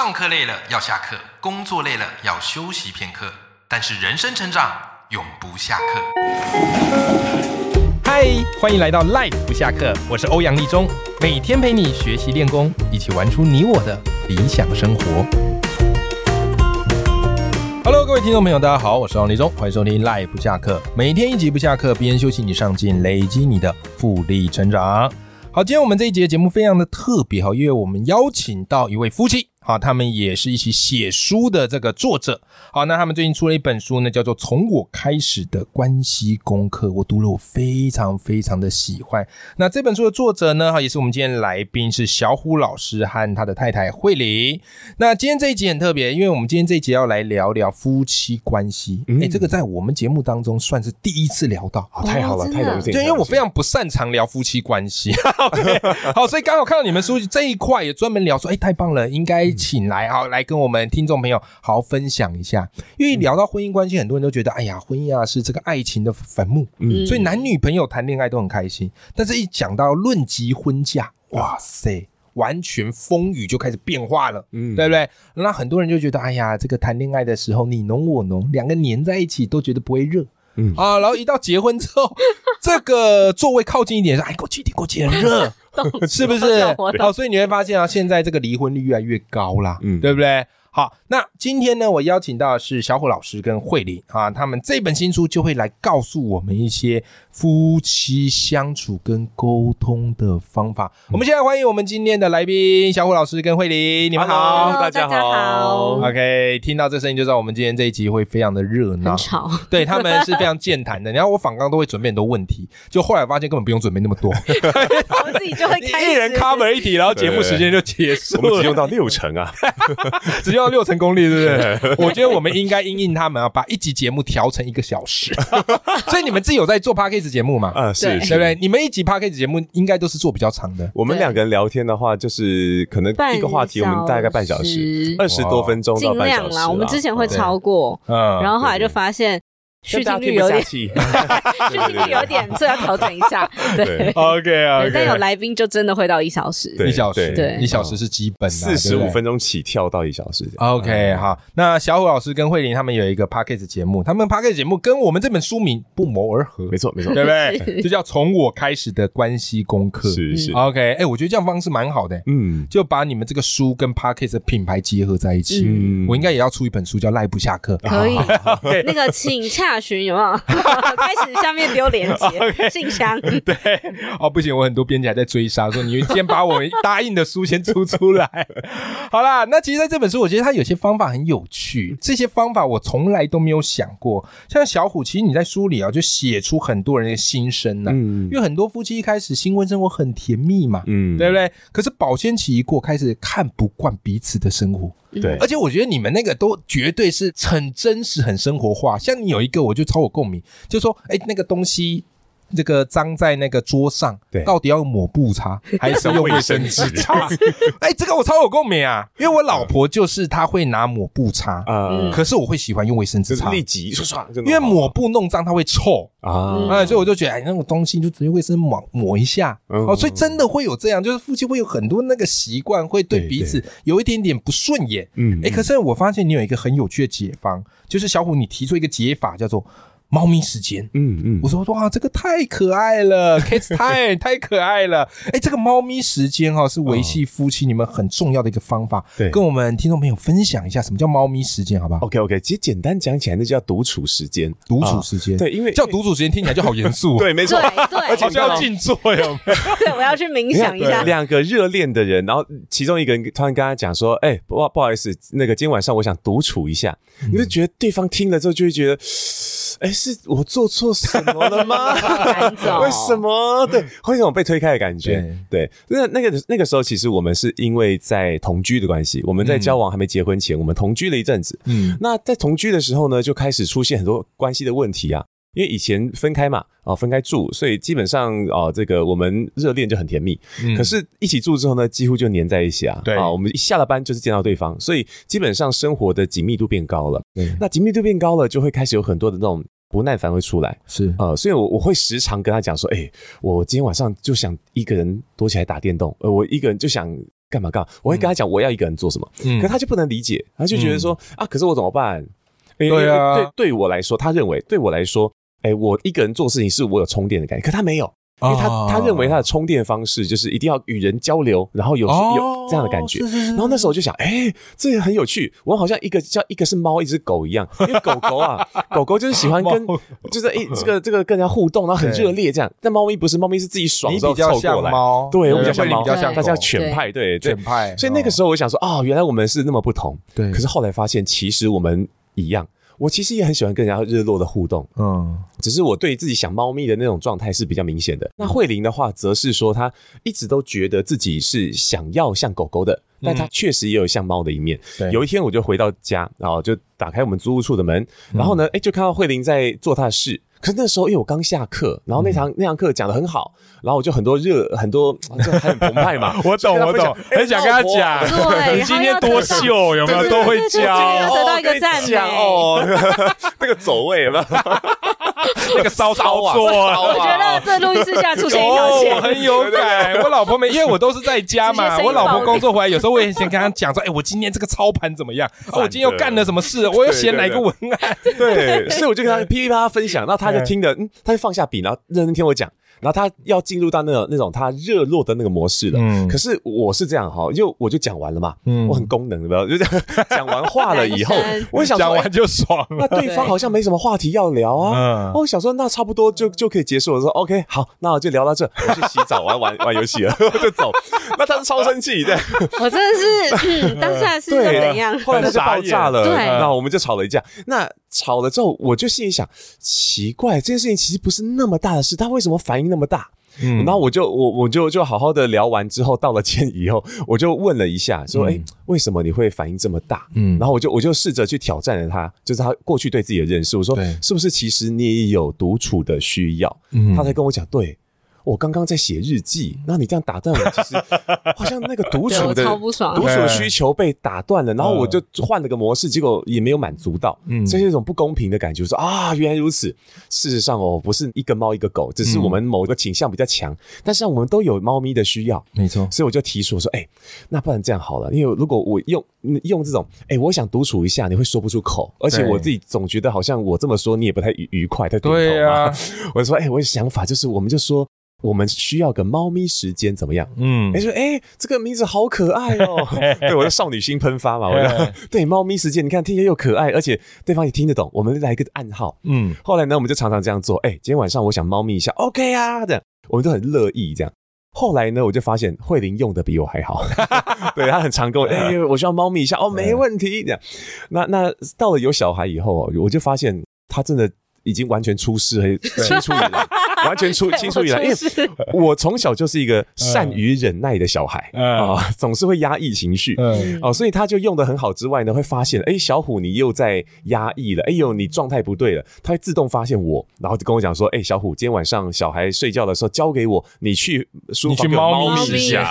上课累了要下课，工作累了要休息片刻，但是人生成长永不下课。嗨，欢迎来到 Life 不下课，我是欧阳立中，每天陪你学习练功，一起玩出你我的理想生活。Hello，各位听众朋友，大家好，我是欧阳立中，欢迎收听 Life 不下课，每天一集不下课，边休息你上进，累积你的复利成长。好，今天我们这一节节目非常的特别哈，因为我们邀请到一位夫妻。好，他们也是一起写书的这个作者。好，那他们最近出了一本书呢，叫做《从我开始的关系功课》。我读了，我非常非常的喜欢。那这本书的作者呢，哈，也是我们今天来宾是小虎老师和他的太太慧玲。那今天这一集很特别，因为我们今天这一集要来聊聊夫妻关系。哎，这个在我们节目当中算是第一次聊到，太好了，太荣幸。对，因为我非常不擅长聊夫妻关系。好，所以刚好看到你们书这一块也专门聊说，哎，太棒了，应该。请来啊，来跟我们听众朋友好好分享一下。因为聊到婚姻关系，很多人都觉得，哎呀，婚姻啊是这个爱情的坟墓，嗯，所以男女朋友谈恋爱都很开心。但是，一讲到论及婚嫁，哇塞，完全风雨就开始变化了，嗯，对不对？那很多人就觉得，哎呀，这个谈恋爱的时候你侬我侬，两个黏在一起都觉得不会热，嗯啊，然后一到结婚之后，这个座位靠近一点，说，哎，过去点，过去很热。是不是？好，所以你会发现啊，现在这个离婚率越来越高啦，嗯，对不对？好，那今天呢，我邀请到的是小虎老师跟慧玲啊，他们这本新书就会来告诉我们一些夫妻相处跟沟通的方法。我们现在欢迎我们今天的来宾小虎老师跟慧玲，你们好，大家好。OK，听到这声音就知道我们今天这一集会非常的热闹，吵。对他们是非常健谈的。然后我访刚都会准备很多问题，就后来发现根本不用准备那么多，我们自己就会开一人 cover 一题，然后节目时间就结束了，我们只用到六成啊，只用。六成功力，对不 对？我觉得我们应该应应他们啊，把一集节目调成一个小时。所以你们自己有在做 p a c k a g e 节目吗？嗯，是，对不对？你们一集 p a c k a g e 节目应该都是做比较长的。我们两个人聊天的话，就是可能一个话题，我们大概半小时，二十多分钟到半小时。我们之前会超过，嗯，然后后来就发现。续听率有点，续听率有点，这要调整一下。对，OK 啊。但有来宾就真的会到一小时，一小时，对，一小时是基本，四十五分钟起跳到一小时。OK，好。那小虎老师跟慧玲他们有一个 p a c k a g e 节目，他们 p a c k a g e 节目跟我们这本书名不谋而合。没错，没错，对不对？就叫从我开始的关系功课。是是。OK，哎，我觉得这样方式蛮好的。嗯，就把你们这个书跟 p a c k a g e 的品牌结合在一起。嗯，我应该也要出一本书，叫赖不下课。可以。那个请洽询有没有？开始下面丢链接，信箱。对，哦，不行，我很多编辑还在追杀，说你先把我们答应的书先出出来。好啦，那其实在这本书，我觉得它有些方法很有趣，这些方法我从来都没有想过。像小虎，其实你在书里啊，就写出很多人的心声呢。嗯，因为很多夫妻一开始新婚生活很甜蜜嘛，嗯，对不对？可是保鲜期一过，开始看不惯彼此的生活。对，而且我觉得你们那个都绝对是很真实、很生活化。像你有一个，我就超有共鸣，就说，哎，那个东西。这个脏在那个桌上，对，到底要抹布擦 还是用卫生纸？擦？哎，这个我超有共鸣啊，因为我老婆就是她会拿抹布擦，嗯，可是我会喜欢用卫生纸擦，立即刷刷，因为抹布弄脏它会臭。啊，哎，所以我就觉得哎，那种东西就直接卫生抹抹一下，哦，所以真的会有这样，就是夫妻会有很多那个习惯，会对彼此有一点点不顺眼，嗯，哎，可是我发现你有一个很有趣的解方，就是小虎你提出一个解法叫做。猫咪时间，嗯嗯，我说哇，这个太可爱了，Kiss Time 太可爱了，哎，这个猫咪时间哈是维系夫妻你们很重要的一个方法，对，跟我们听众朋友分享一下什么叫猫咪时间，好不好？OK OK，其实简单讲起来，那叫独处时间，独处时间，对，因为叫独处时间听起来就好严肃，对，没错，对，而且要静坐哟，对，我要去冥想一下。两个热恋的人，然后其中一个人突然跟他讲说，哎，不不好意思，那个今天晚上我想独处一下，你就觉得对方听了之后就会觉得。哎，是我做错什么了吗？为什么？对，会有种被推开的感觉。对，那那个那个时候，其实我们是因为在同居的关系，我们在交往还没结婚前，我们同居了一阵子。嗯，那在同居的时候呢，就开始出现很多关系的问题啊。因为以前分开嘛，哦，分开住，所以基本上哦，这个我们热恋就很甜蜜。可是一起住之后呢，几乎就黏在一起啊。对啊，我们一下了班就是见到对方，所以基本上生活的紧密度变高了。那紧密度变高了，就会开始有很多的那种不耐烦会出来。是。呃，所以我我会时常跟他讲说，哎，我今天晚上就想一个人躲起来打电动，呃，我一个人就想干嘛干嘛，我会跟他讲我要一个人做什么，可他就不能理解，他就觉得说啊，可是我怎么办？对啊，对，对我来说，他认为对我来说，哎，我一个人做事情是我有充电的感觉，可他没有。因为他他认为他的充电方式就是一定要与人交流，然后有有这样的感觉。然后那时候我就想，哎，这也很有趣。我好像一个叫一个是猫，一只狗一样。因为狗狗啊，狗狗就是喜欢跟就是一这个这个跟人家互动，然后很热烈这样。但猫咪不是，猫咪是自己爽之后凑过来。对，我比较像猫，它叫犬派，对犬派。所以那个时候我想说，哦，原来我们是那么不同。对。可是后来发现，其实我们一样。我其实也很喜欢跟人家日落的互动，嗯，只是我对自己想猫咪的那种状态是比较明显的。那慧玲的话，则是说她一直都觉得自己是想要像狗狗的，但她确实也有像猫的一面。有一天我就回到家，然后就打开我们租屋处的门，然后呢，哎，就看到慧玲在做她的事。可是那时候因为我刚下课，然后那堂那堂课讲的很好，然后我就很多热很多就很澎湃嘛。我懂我懂，很想跟他讲，你今天多秀有没有都会教，得到一个赞美哦。那个走位有没有？那个骚操 作，我觉得这录音室下出现一条线，很有感。我老婆没，因为我都是在家嘛。我老婆工作回来，有时候我也先跟她讲说：“哎，我今天这个操盘怎么样？我今天又干了什么事？我又写哪个文案？”对，所以我就跟她噼里啪啦分享，然后她就听着，嗯，她就放下笔，然后认真听我讲。然后他要进入到那种那种他热络的那个模式了。嗯。可是我是这样哈，就我就讲完了嘛。嗯。我很功能，的，就这样讲完话了以后，我想讲完就爽。那对方好像没什么话题要聊啊。嗯。我想说，那差不多就就可以结束了。说 OK，好，那我就聊到这，我去洗澡玩玩玩游戏了，我就走。那他是超生气的。我真的是，当下是怎样？后来他就爆炸了。对。那我们就吵了一架。那吵了之后，我就心里想，奇怪，这件事情其实不是那么大的事，他为什么反应那么大？嗯，然后我就我我就就好好的聊完之后，道了歉以后，我就问了一下，说，哎，为什么你会反应这么大？嗯，然后我就我就试着去挑战了他，就是他过去对自己的认识，我说，是不是其实你也有独处的需要？嗯，他才跟我讲，对。我刚刚在写日记，那你这样打断我，其实好像那个独处的独处的需求被打断了，然后我就换了个模式，结果也没有满足到，嗯，这是一种不公平的感觉。说啊，原来如此。事实上哦，不是一个猫一个狗，只是我们某一个倾向比较强，但是我们都有猫咪的需要，没错。所以我就提出我说，哎，那不然这样好了，因为如果我用用这种，哎，我想独处一下，你会说不出口，而且我自己总觉得好像我这么说你也不太愉愉快，太对啊。我说，哎，我的想法就是，我们就说。我们需要个猫咪时间怎么样？嗯，哎说哎，这个名字好可爱哦，对我的少女心喷发嘛，我就对猫咪时间，你看听起来又可爱，而且对方也听得懂，我们来一个暗号。嗯，后来呢，我们就常常这样做。哎，今天晚上我想猫咪一下，OK 啊，这样我们都很乐意这样。后来呢，我就发现慧玲用的比我还好，对她很常跟我哎，我需要猫咪一下哦，没问题这样。那那到了有小孩以后，我就发现她真的。已经完全出师，青出于蓝，完全出青出于蓝。因为我从小就是一个善于忍耐的小孩啊，总是会压抑情绪哦，所以他就用的很好。之外呢，会发现哎，小虎你又在压抑了，哎呦，你状态不对了，他会自动发现我，然后就跟我讲说，哎，小虎，今天晚上小孩睡觉的时候交给我，你去书房猫咪一下，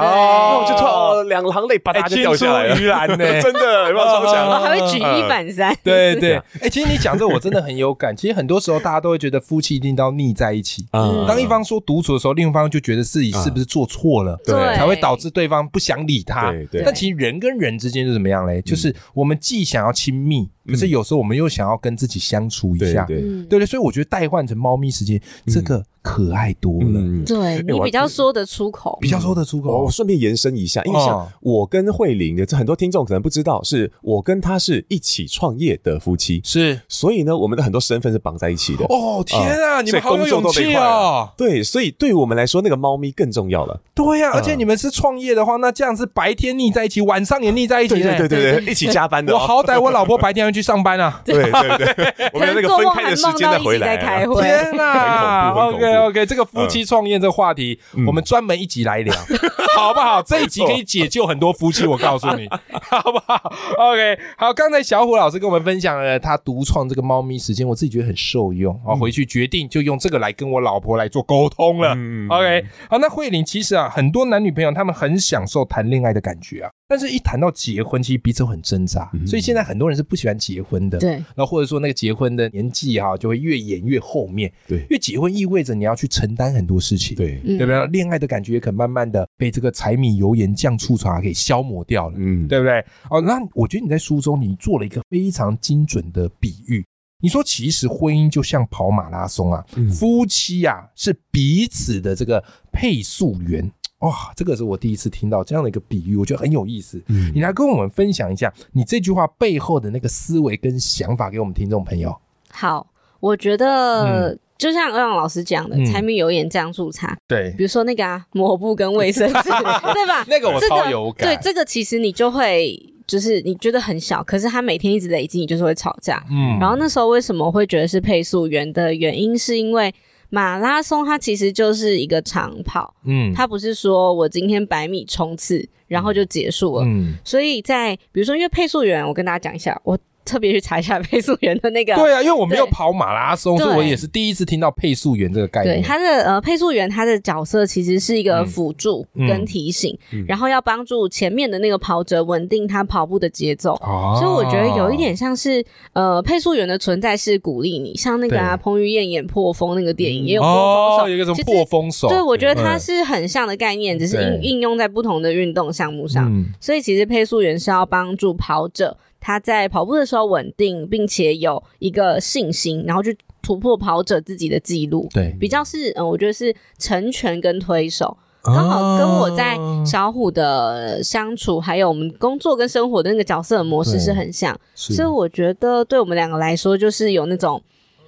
哦，就突然两行泪吧嗒就掉下来了，真的有没有超强？还会举一反三，对对。哎，其实你讲这我真的很有感。其实很多时候，大家都会觉得夫妻一定要腻在一起。嗯，当一方说独处的时候，另一方就觉得自己是不是做错了，对，才会导致对方不想理他。对，但其实人跟人之间是怎么样嘞？就是我们既想要亲密。可是有时候我们又想要跟自己相处一下，对对。对，所以我觉得代换成猫咪时间，这个可爱多了。对你比较说得出口，比较说得出口。我顺便延伸一下，因为像我跟慧玲的，这很多听众可能不知道，是我跟她是一起创业的夫妻，是，所以呢，我们的很多身份是绑在一起的。哦天啊，你们好有勇气哦！对，所以对于我们来说，那个猫咪更重要了。对呀，而且你们是创业的话，那这样是白天腻在一起，晚上也腻在一起，对对对对，一起加班的。我好歹我老婆白天要去上班啊。对 对对，我们那个分开的时间再回来。天哪！OK OK，这个夫妻创业这个话题，我们专门一集来聊，好不好？这一集可以解救很多夫妻，我告诉你，好不好？OK，好。刚才小虎老师跟我们分享了他独创这个猫咪时间，我自己觉得很受用啊。回去决定就用这个来跟我老婆来做沟通了。OK，好。那慧玲其实啊，很多男女朋友他们很享受谈恋爱的感觉啊。但是，一谈到结婚，其实彼此很挣扎，所以现在很多人是不喜欢结婚的。对，然后或者说那个结婚的年纪哈，就会越演越后面。对，因为结婚意味着你要去承担很多事情。对，对不对？恋爱的感觉也可慢慢的被这个柴米油盐酱醋茶给消磨掉了。嗯，对不对？哦，那我觉得你在书中你做了一个非常精准的比喻，你说其实婚姻就像跑马拉松啊，夫妻啊是彼此的这个配速员。哇，这个是我第一次听到这样的一个比喻，我觉得很有意思。嗯，你来跟我们分享一下你这句话背后的那个思维跟想法，给我们听众朋友。好，我觉得就像欧阳老师讲的，柴米油盐酱醋茶。对，比如说那个啊，抹布跟卫生纸，对吧？那个我超有感。对，这个其实你就会，就是你觉得很小，可是他每天一直累积，你就是会吵架。嗯，然后那时候为什么会觉得是配速员的原因，是因为。马拉松它其实就是一个长跑，嗯，它不是说我今天百米冲刺然后就结束了，嗯，所以在比如说因为配速员，我跟大家讲一下，我。特别去查一下配速员的那个，对啊，因为我没有跑马拉松，所以我也是第一次听到配速员这个概念。对，他的呃配速员他的角色其实是一个辅助跟提醒，然后要帮助前面的那个跑者稳定他跑步的节奏。哦，所以我觉得有一点像是呃配速员的存在是鼓励你，像那个啊彭于晏演破风那个电影也有破风手，有一个什么破风手。对，我觉得它是很像的概念，只是应应用在不同的运动项目上。所以其实配速员是要帮助跑者。他在跑步的时候稳定，并且有一个信心，然后去突破跑者自己的记录。对，比较是嗯，我觉得是成全跟推手，刚好跟我在小虎的相处，还有我们工作跟生活的那个角色模式是很像。所以我觉得对我们两个来说，就是有那种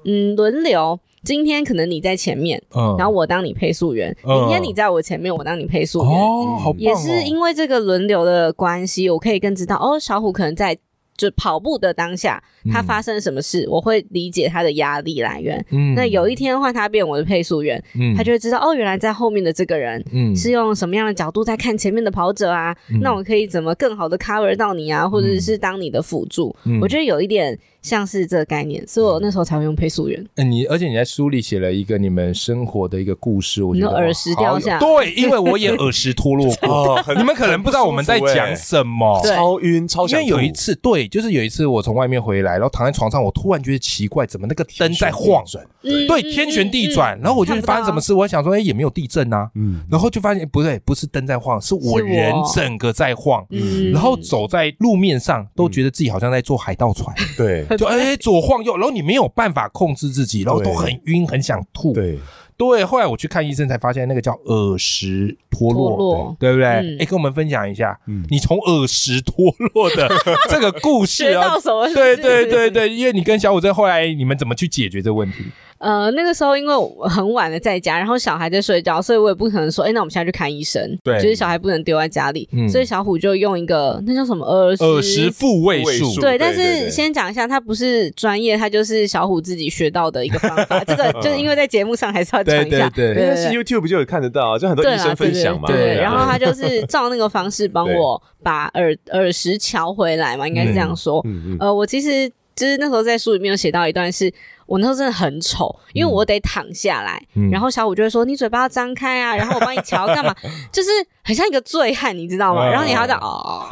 嗯轮流，今天可能你在前面，然后我当你配速员；明天你在我前面，我当你配速员。哦，好也是因为这个轮流的关系，我可以更知道哦，小虎可能在。就跑步的当下，他发生什么事，我会理解他的压力来源。嗯，那有一天换他变我的配速员，嗯，他就会知道哦，原来在后面的这个人，嗯，是用什么样的角度在看前面的跑者啊？那我可以怎么更好的 cover 到你啊，或者是当你的辅助？我觉得有一点。像是这个概念，所以我那时候才会用配速员。嗯，你而且你在书里写了一个你们生活的一个故事，我觉得耳石掉下，对，因为我也 耳石脱落过。你们可能不知道我们在讲什么，超晕，超因为有一次，对，就是有一次我从外面回来，然后躺在床上，我突然觉得奇怪，怎么那个灯在晃？对，天旋地转。然后我就发生什么事，我想说，哎，也没有地震啊。嗯。然后就发现不对，不是灯在晃，是我人整个在晃。嗯。然后走在路面上，都觉得自己好像在坐海盗船。对。就哎，左晃右，然后你没有办法控制自己，然后都很晕，很想吐。对对，后来我去看医生，才发现那个叫耳石脱落，对不对？哎，跟我们分享一下，你从耳石脱落的 这个故事啊，对对对对，因为你跟小五在后来你们怎么去解决这个问题？呃，那个时候因为我很晚了在家，然后小孩在睡觉，所以我也不可能说，哎，那我们现在去看医生。对，就是小孩不能丢在家里，所以小虎就用一个那叫什么耳耳石复位术。对，但是先讲一下，他不是专业，他就是小虎自己学到的一个方法。这个 就是因为在节目上还是要讲一下，对对对，是 YouTube 不就有看得到，就很多医生分享嘛。对，然后他就是照那个方式帮我把耳耳石调回来嘛，应该是这样说。呃，我其实就是那时候在书里面有写到一段是。我那时候真的很丑，因为我得躺下来，然后小五就会说：“你嘴巴要张开啊！”然后我帮你瞧干嘛？就是很像一个醉汉，你知道吗？然后你还要讲哦，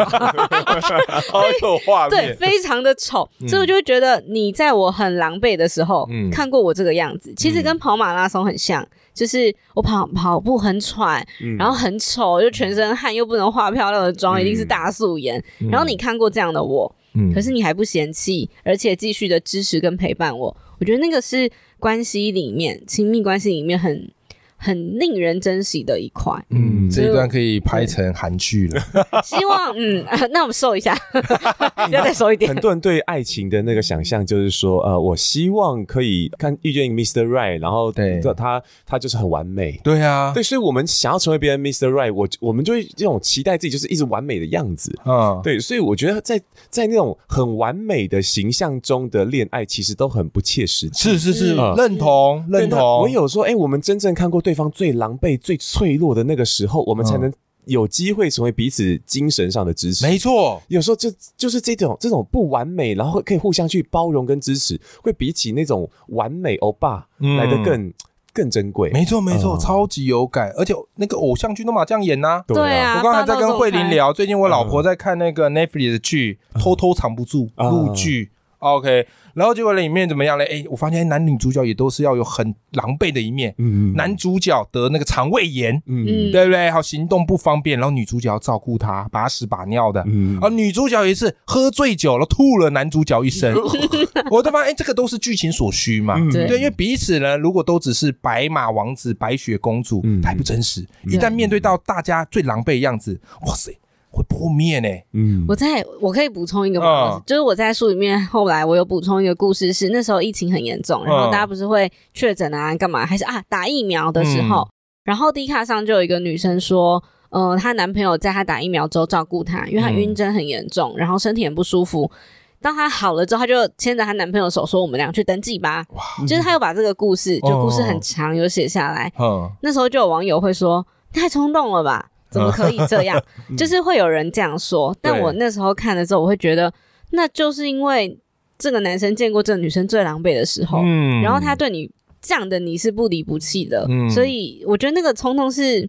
好有画面，对，非常的丑。所以我就会觉得你在我很狼狈的时候看过我这个样子，其实跟跑马拉松很像，就是我跑跑步很喘，然后很丑，就全身汗，又不能化漂亮的妆，一定是大素颜。然后你看过这样的我，可是你还不嫌弃，而且继续的支持跟陪伴我。我觉得那个是关系里面亲密关系里面很很令人珍惜的一块。嗯，这一段可以拍成韩剧了。希望嗯，那我们瘦一下，要再瘦一点。很多人对爱情的那个想象就是说，呃，我希望可以看遇见 Mr. Right，然后对他他就是很完美。对啊，对，所以我们想要成为别人 Mr. Right，我我们就会这种期待自己就是一直完美的样子。嗯，对，所以我觉得在在那种很完美的形象中的恋爱，其实都很不切实际。是是是，认同认同。我有说，哎，我们真正看过对方最狼狈、最脆弱的那个时候，我们才能有机会成为彼此精神上的支持。没错，有时候就就是这种这种不完美，然后可以互相去包容跟支持，会比起那种完美欧巴来的更。更珍贵。没错没错，超级有感，而且那个偶像剧都嘛这样演呐。对啊，我刚才在跟慧玲聊，最近我老婆在看那个 Netflix 的剧《偷偷藏不住》陆剧。OK，然后结果里面怎么样嘞？哎，我发现男女主角也都是要有很狼狈的一面。嗯男主角得那个肠胃炎，嗯，对不对？好，行动不方便，然后女主角要照顾他，把屎把尿的。嗯。啊，女主角也是喝醉酒了，吐了男主角一身。我都发现，哎，这个都是剧情所需嘛。对。因为彼此呢，如果都只是白马王子、白雪公主，太不真实。一旦面对到大家最狼狈的样子，哇塞！会破灭呢。嗯，我在我可以补充一个吗？就是我在书里面后来我有补充一个故事，是那时候疫情很严重，然后大家不是会确诊啊，干嘛？还是啊打疫苗的时候，然后 D 卡上就有一个女生说，呃，她男朋友在她打疫苗之后照顾她，因为她晕针很严重，然后身体很不舒服。当她好了之后，她就牵着她男朋友手说：“我们俩去登记吧。”哇，就是她又把这个故事，就故事很长，有写下来。嗯，那时候就有网友会说：“太冲动了吧？”怎么可以这样？就是会有人这样说，但我那时候看的时候，我会觉得，那就是因为这个男生见过这个女生最狼狈的时候，然后他对你这样的你是不离不弃的，所以我觉得那个冲动是。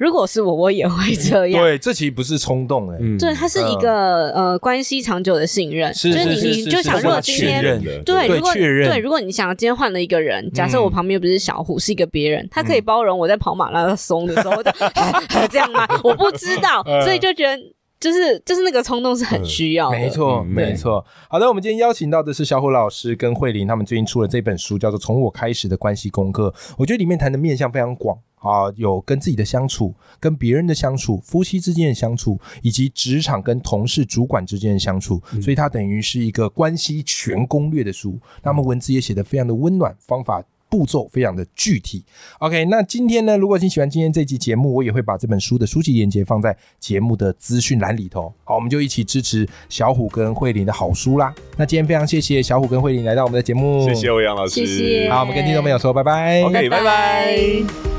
如果是我，我也会这样。对，这其实不是冲动哎，对，它是一个呃关系长久的信任，就是你你就想，如果今天对，如果对，如果你想今天换了一个人，假设我旁边不是小虎，是一个别人，他可以包容我在跑马拉松的时候 这样吗？我不知道，所以就觉得。就是就是那个冲动是很需要，没错没错。好的，我们今天邀请到的是小虎老师跟慧玲，他们最近出了这本书，叫做《从我开始的关系功课》。我觉得里面谈的面向非常广啊，有跟自己的相处、跟别人的相处、夫妻之间的相处，以及职场跟同事、主管之间的相处。所以它等于是一个关系全攻略的书。那么文字也写得非常的温暖，方法。步骤非常的具体。OK，那今天呢，如果你喜欢今天这期节目，我也会把这本书的书籍链接放在节目的资讯栏里头。好，我们就一起支持小虎跟慧玲的好书啦。那今天非常谢谢小虎跟慧玲来到我们的节目，谢谢欧阳老师，谢谢。好，我们跟听众朋友说拜拜，OK，拜拜。